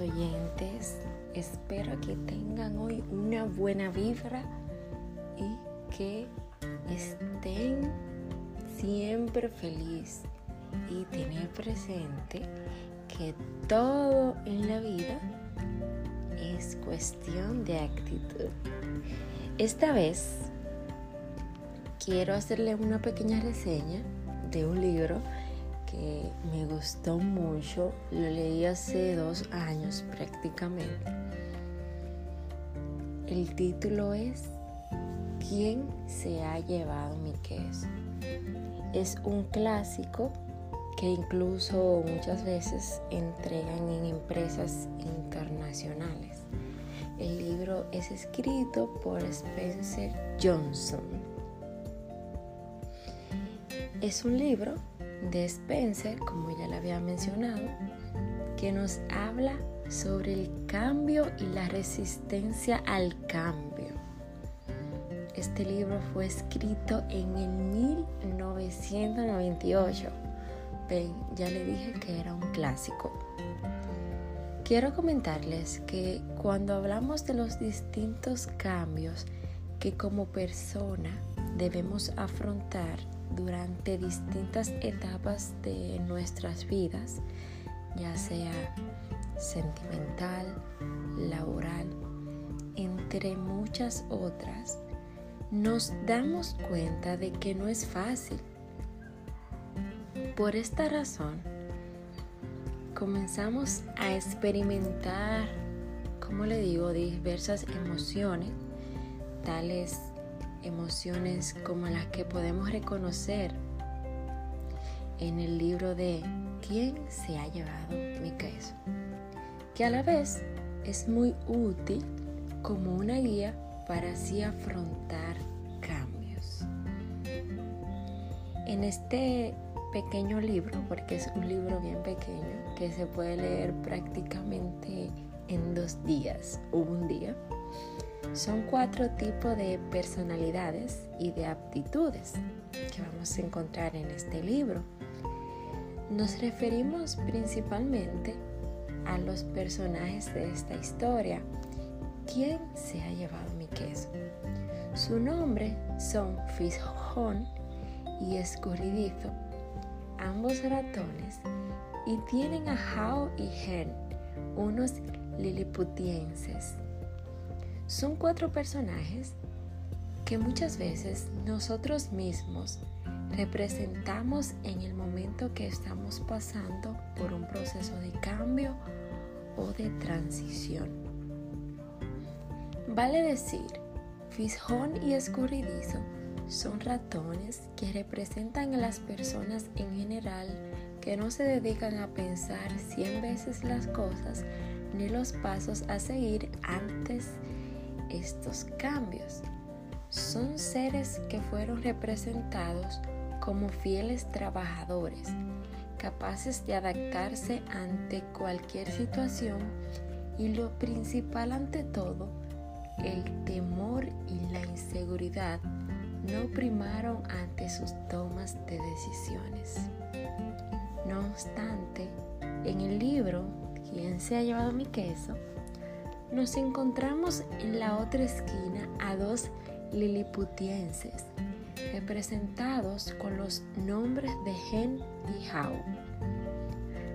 oyentes. Espero que tengan hoy una buena vibra y que estén siempre feliz y tener presente que todo en la vida es cuestión de actitud. Esta vez quiero hacerle una pequeña reseña de un libro me gustó mucho. Lo leí hace dos años prácticamente. El título es ¿Quién se ha llevado mi queso? Es un clásico que incluso muchas veces entregan en empresas internacionales. El libro es escrito por Spencer Johnson. Es un libro de Spencer, como ya le había mencionado, que nos habla sobre el cambio y la resistencia al cambio. Este libro fue escrito en el 1998. Ven, ya le dije que era un clásico. Quiero comentarles que cuando hablamos de los distintos cambios que como persona debemos afrontar durante distintas etapas de nuestras vidas, ya sea sentimental, laboral, entre muchas otras, nos damos cuenta de que no es fácil. Por esta razón, comenzamos a experimentar, como le digo, diversas emociones, tales emociones como las que podemos reconocer en el libro de ¿Quién se ha llevado mi queso? Que a la vez es muy útil como una guía para así afrontar cambios. En este pequeño libro, porque es un libro bien pequeño que se puede leer prácticamente en dos días o un día, son cuatro tipos de personalidades y de aptitudes que vamos a encontrar en este libro. Nos referimos principalmente a los personajes de esta historia. ¿Quién se ha llevado mi queso? Su nombre son Fishon y Escurridizo, ambos ratones, y tienen a Hao y Hen, unos liliputienses son cuatro personajes que muchas veces nosotros mismos representamos en el momento que estamos pasando por un proceso de cambio o de transición. Vale decir, Fishón y Escurridizo son ratones que representan a las personas en general que no se dedican a pensar cien veces las cosas ni los pasos a seguir antes de estos cambios. Son seres que fueron representados como fieles trabajadores, capaces de adaptarse ante cualquier situación y lo principal ante todo, el temor y la inseguridad no primaron ante sus tomas de decisiones. No obstante, en el libro ¿Quién se ha llevado mi queso? Nos encontramos en la otra esquina a dos liliputienses, representados con los nombres de Gen y Hao.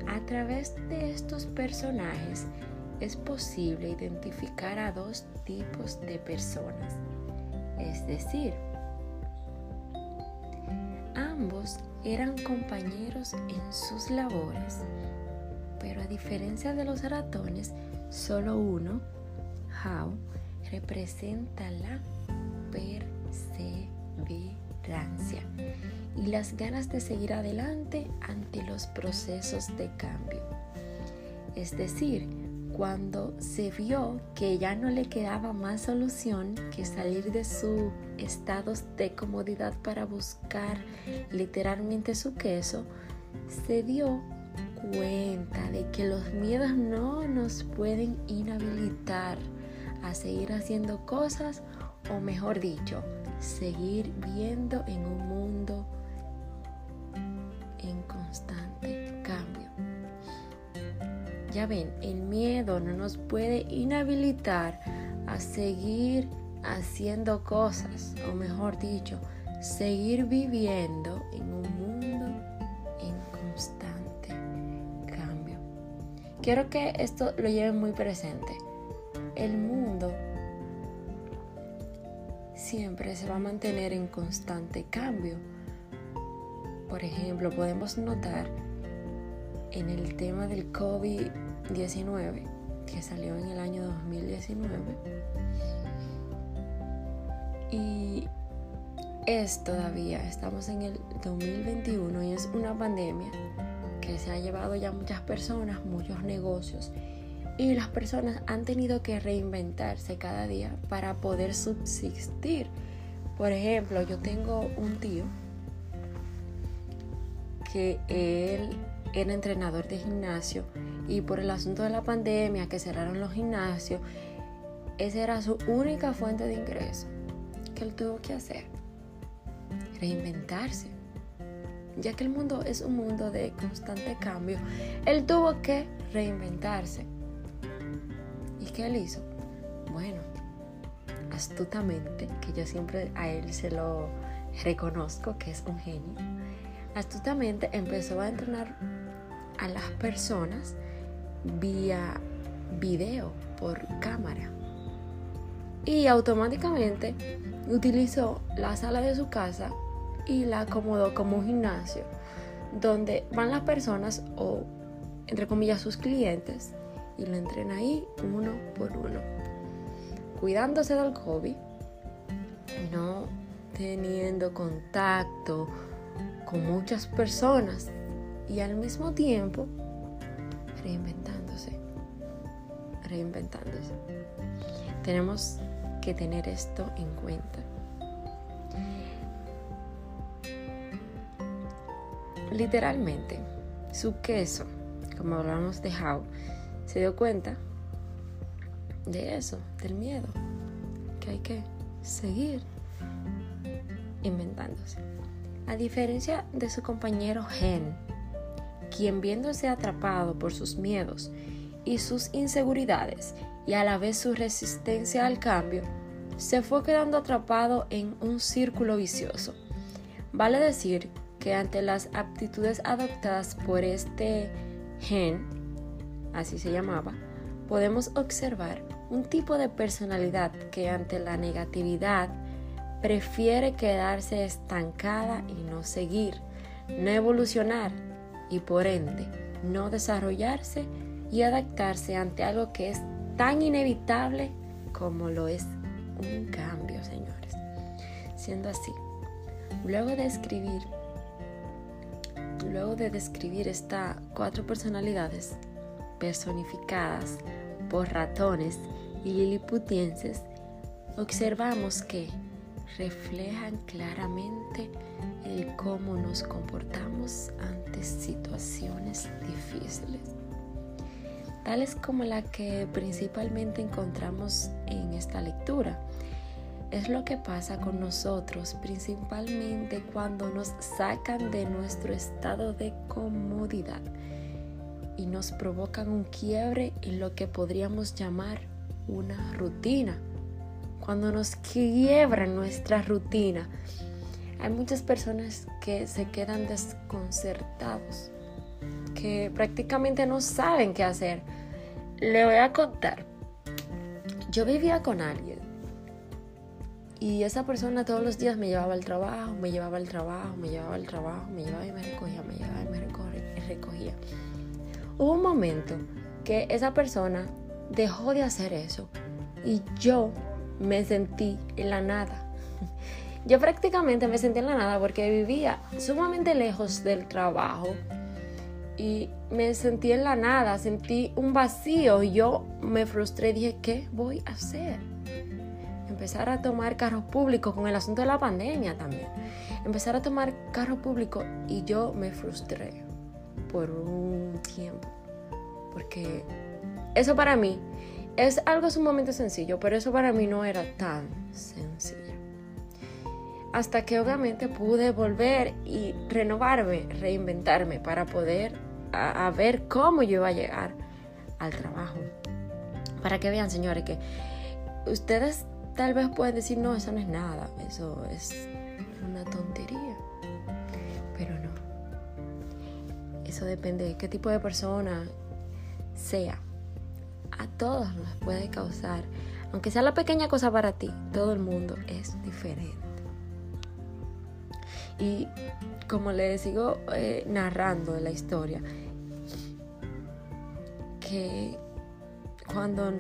A través de estos personajes es posible identificar a dos tipos de personas, es decir, ambos eran compañeros en sus labores, pero a diferencia de los ratones, Solo uno, how, representa la perseverancia y las ganas de seguir adelante ante los procesos de cambio. Es decir, cuando se vio que ya no le quedaba más solución que salir de su estado de comodidad para buscar literalmente su queso, se dio cuenta de que los miedos no nos pueden inhabilitar a seguir haciendo cosas o mejor dicho, seguir viendo en un mundo en constante cambio. Ya ven, el miedo no nos puede inhabilitar a seguir haciendo cosas, o mejor dicho, seguir viviendo Quiero que esto lo lleven muy presente. El mundo siempre se va a mantener en constante cambio. Por ejemplo, podemos notar en el tema del COVID-19 que salió en el año 2019 y es todavía, estamos en el 2021 y es una pandemia se ha llevado ya muchas personas, muchos negocios y las personas han tenido que reinventarse cada día para poder subsistir. Por ejemplo, yo tengo un tío que él era entrenador de gimnasio y por el asunto de la pandemia que cerraron los gimnasios, esa era su única fuente de ingreso que él tuvo que hacer. Reinventarse. Ya que el mundo es un mundo de constante cambio, él tuvo que reinventarse. ¿Y qué él hizo? Bueno, astutamente, que yo siempre a él se lo reconozco que es un genio, astutamente empezó a entrenar a las personas vía video por cámara. Y automáticamente utilizó la sala de su casa y la acomodó como un gimnasio, donde van las personas o, entre comillas, sus clientes y lo entrena ahí uno por uno, cuidándose del COVID, no teniendo contacto con muchas personas y al mismo tiempo reinventándose, reinventándose. Tenemos que tener esto en cuenta. Literalmente, su queso, como hablamos de How, se dio cuenta de eso, del miedo, que hay que seguir inventándose. A diferencia de su compañero Gen, quien viéndose atrapado por sus miedos y sus inseguridades y a la vez su resistencia al cambio, se fue quedando atrapado en un círculo vicioso. Vale decir que ante las aptitudes adoptadas por este gen, así se llamaba, podemos observar un tipo de personalidad que ante la negatividad prefiere quedarse estancada y no seguir, no evolucionar y por ende no desarrollarse y adaptarse ante algo que es tan inevitable como lo es un cambio, señores. Siendo así, luego de escribir, luego de describir estas cuatro personalidades personificadas por ratones y liliputienses, observamos que reflejan claramente el cómo nos comportamos ante situaciones difíciles, tales como la que principalmente encontramos en esta lectura. Es lo que pasa con nosotros principalmente cuando nos sacan de nuestro estado de comodidad y nos provocan un quiebre en lo que podríamos llamar una rutina cuando nos quiebran nuestra rutina. Hay muchas personas que se quedan desconcertados, que prácticamente no saben qué hacer. Le voy a contar. Yo vivía con alguien y esa persona todos los días me llevaba al trabajo, me llevaba al trabajo, me llevaba al trabajo, me llevaba y me recogía, me llevaba y me recogía. Hubo un momento que esa persona dejó de hacer eso y yo me sentí en la nada. Yo prácticamente me sentí en la nada porque vivía sumamente lejos del trabajo y me sentí en la nada, sentí un vacío yo me frustré, dije, ¿qué voy a hacer? Empezar a tomar carros públicos con el asunto de la pandemia también. Empezar a tomar carros públicos y yo me frustré por un tiempo. Porque eso para mí es algo sumamente sencillo, pero eso para mí no era tan sencillo. Hasta que obviamente pude volver y renovarme, reinventarme para poder a, ver cómo yo iba a llegar al trabajo. Para que vean, señores, que ustedes tal vez pueden decir, no, eso no es nada, eso es una tontería. Pero no. Eso depende de qué tipo de persona sea. A todos nos puede causar, aunque sea la pequeña cosa para ti, todo el mundo es diferente. Y como les sigo eh, narrando la historia, que cuando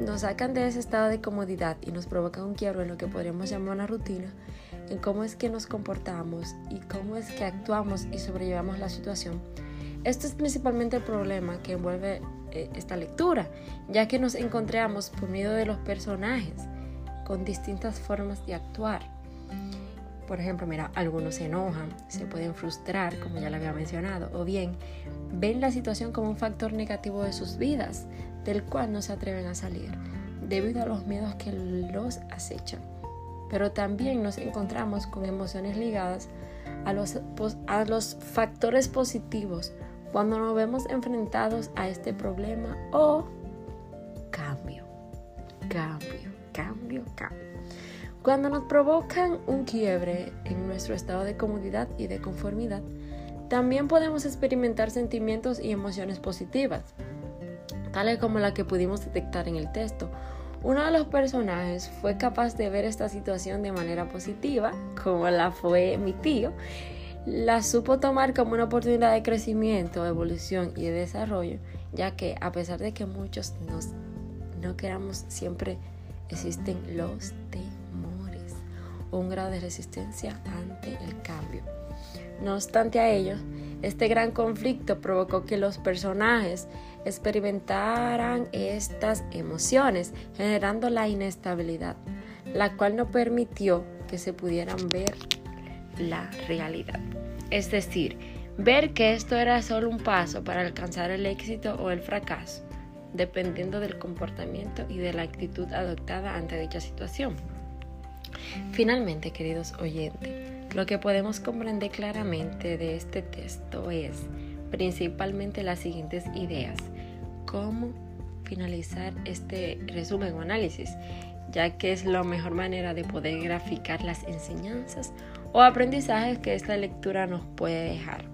nos sacan de ese estado de comodidad y nos provocan un quiebro en lo que podríamos llamar una rutina, en cómo es que nos comportamos y cómo es que actuamos y sobrellevamos la situación. Esto es principalmente el problema que envuelve eh, esta lectura, ya que nos encontramos por medio de los personajes con distintas formas de actuar. Por ejemplo, mira, algunos se enojan, se pueden frustrar, como ya lo había mencionado, o bien ven la situación como un factor negativo de sus vidas, del cual no se atreven a salir, debido a los miedos que los acechan. Pero también nos encontramos con emociones ligadas a los, a los factores positivos cuando nos vemos enfrentados a este problema o cambio, cambio, cambio, cambio. Cuando nos provocan un quiebre en nuestro estado de comodidad y de conformidad, también podemos experimentar sentimientos y emociones positivas, tales como la que pudimos detectar en el texto. Uno de los personajes fue capaz de ver esta situación de manera positiva, como la fue mi tío, la supo tomar como una oportunidad de crecimiento, evolución y de desarrollo, ya que a pesar de que muchos nos, no queramos, siempre existen los temas un grado de resistencia ante el cambio. No obstante a ello, este gran conflicto provocó que los personajes experimentaran estas emociones, generando la inestabilidad, la cual no permitió que se pudieran ver la realidad. Es decir, ver que esto era solo un paso para alcanzar el éxito o el fracaso, dependiendo del comportamiento y de la actitud adoptada ante dicha situación. Finalmente, queridos oyentes, lo que podemos comprender claramente de este texto es principalmente las siguientes ideas. ¿Cómo finalizar este resumen o análisis? ya que es la mejor manera de poder graficar las enseñanzas o aprendizajes que esta lectura nos puede dejar.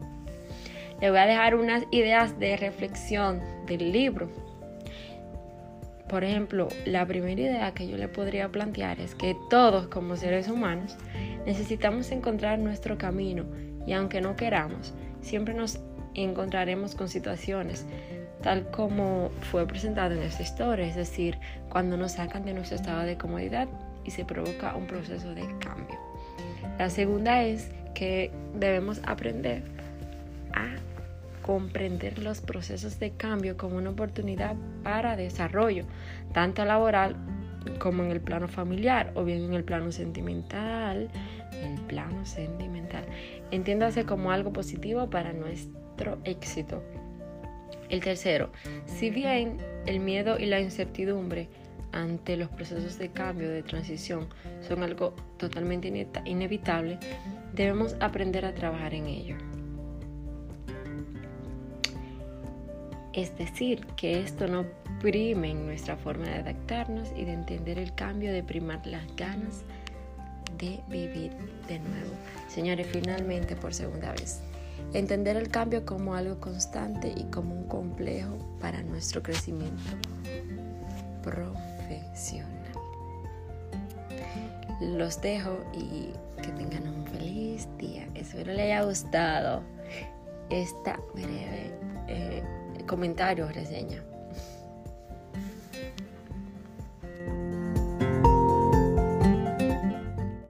Le voy a dejar unas ideas de reflexión del libro por ejemplo, la primera idea que yo le podría plantear es que todos como seres humanos necesitamos encontrar nuestro camino y aunque no queramos, siempre nos encontraremos con situaciones tal como fue presentado en esta historia, es decir, cuando nos sacan de nuestro estado de comodidad y se provoca un proceso de cambio. La segunda es que debemos aprender a comprender los procesos de cambio como una oportunidad para desarrollo, tanto laboral como en el plano familiar o bien en el plano sentimental, el plano sentimental. Entiéndase como algo positivo para nuestro éxito. El tercero, si bien el miedo y la incertidumbre ante los procesos de cambio, de transición, son algo totalmente inevitable, debemos aprender a trabajar en ello. Es decir, que esto no prime en nuestra forma de adaptarnos y de entender el cambio, de primar las ganas de vivir de nuevo. Señores, finalmente por segunda vez, entender el cambio como algo constante y como un complejo para nuestro crecimiento profesional. Los dejo y que tengan un feliz día. Espero les haya gustado esta breve... Eh, comentarios, reseña.